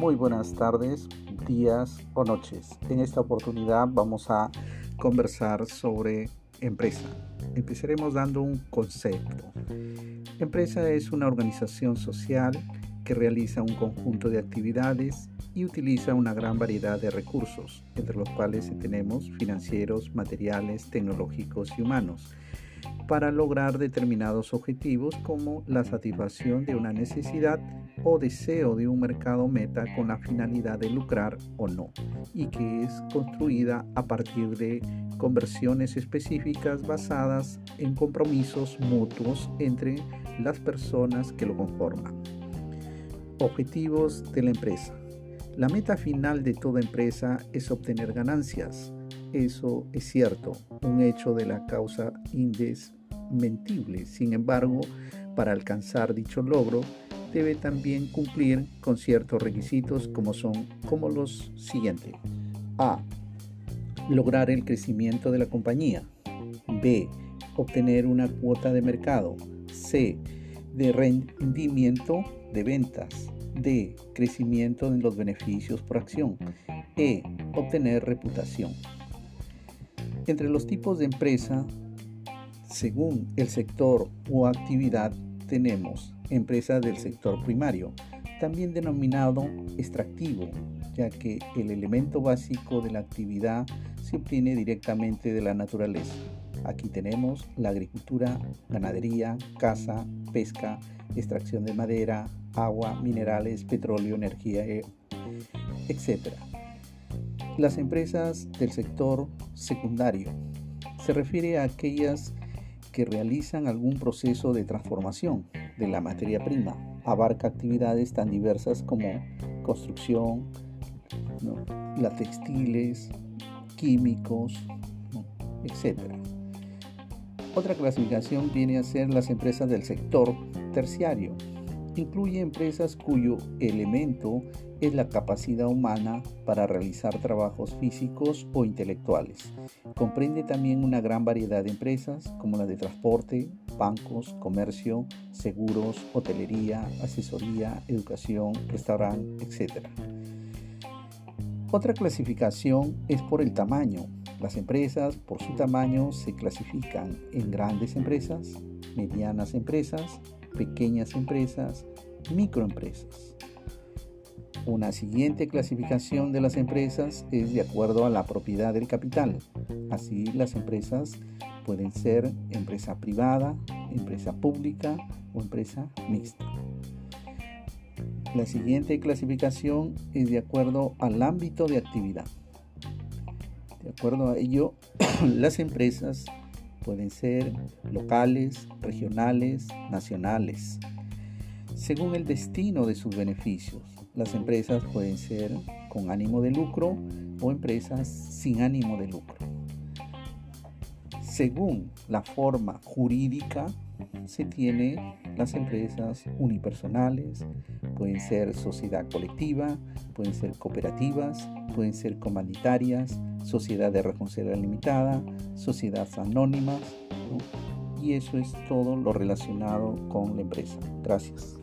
Muy buenas tardes, días o noches. En esta oportunidad vamos a conversar sobre empresa. Empezaremos dando un concepto. Empresa es una organización social que realiza un conjunto de actividades y utiliza una gran variedad de recursos, entre los cuales tenemos financieros, materiales, tecnológicos y humanos para lograr determinados objetivos como la satisfacción de una necesidad o deseo de un mercado meta con la finalidad de lucrar o no, y que es construida a partir de conversiones específicas basadas en compromisos mutuos entre las personas que lo conforman. Objetivos de la empresa. La meta final de toda empresa es obtener ganancias. Eso es cierto, un hecho de la causa indesmentible. Sin embargo, para alcanzar dicho logro, debe también cumplir con ciertos requisitos como son como los siguientes. A. Lograr el crecimiento de la compañía. B. Obtener una cuota de mercado. C. De rendimiento de ventas. D. Crecimiento en los beneficios por acción. E. Obtener reputación. Entre los tipos de empresa, según el sector o actividad, tenemos empresa del sector primario, también denominado extractivo, ya que el elemento básico de la actividad se obtiene directamente de la naturaleza. Aquí tenemos la agricultura, ganadería, caza, pesca, extracción de madera, agua, minerales, petróleo, energía, e, etc. Las empresas del sector secundario se refiere a aquellas que realizan algún proceso de transformación de la materia prima. Abarca actividades tan diversas como construcción, las textiles, químicos, etc. Otra clasificación viene a ser las empresas del sector terciario. Incluye empresas cuyo elemento es la capacidad humana para realizar trabajos físicos o intelectuales. Comprende también una gran variedad de empresas como las de transporte, bancos, comercio, seguros, hotelería, asesoría, educación, restaurante, etc. Otra clasificación es por el tamaño. Las empresas por su tamaño se clasifican en grandes empresas, medianas empresas, pequeñas empresas, microempresas. Una siguiente clasificación de las empresas es de acuerdo a la propiedad del capital. Así las empresas pueden ser empresa privada, empresa pública o empresa mixta. La siguiente clasificación es de acuerdo al ámbito de actividad. De acuerdo a ello, las empresas pueden ser locales, regionales, nacionales, según el destino de sus beneficios. Las empresas pueden ser con ánimo de lucro o empresas sin ánimo de lucro. Según la forma jurídica, se tiene las empresas unipersonales, pueden ser sociedad colectiva, pueden ser cooperativas, pueden ser comanditarias, sociedad de responsabilidad limitada, sociedades anónimas, y eso es todo lo relacionado con la empresa. Gracias.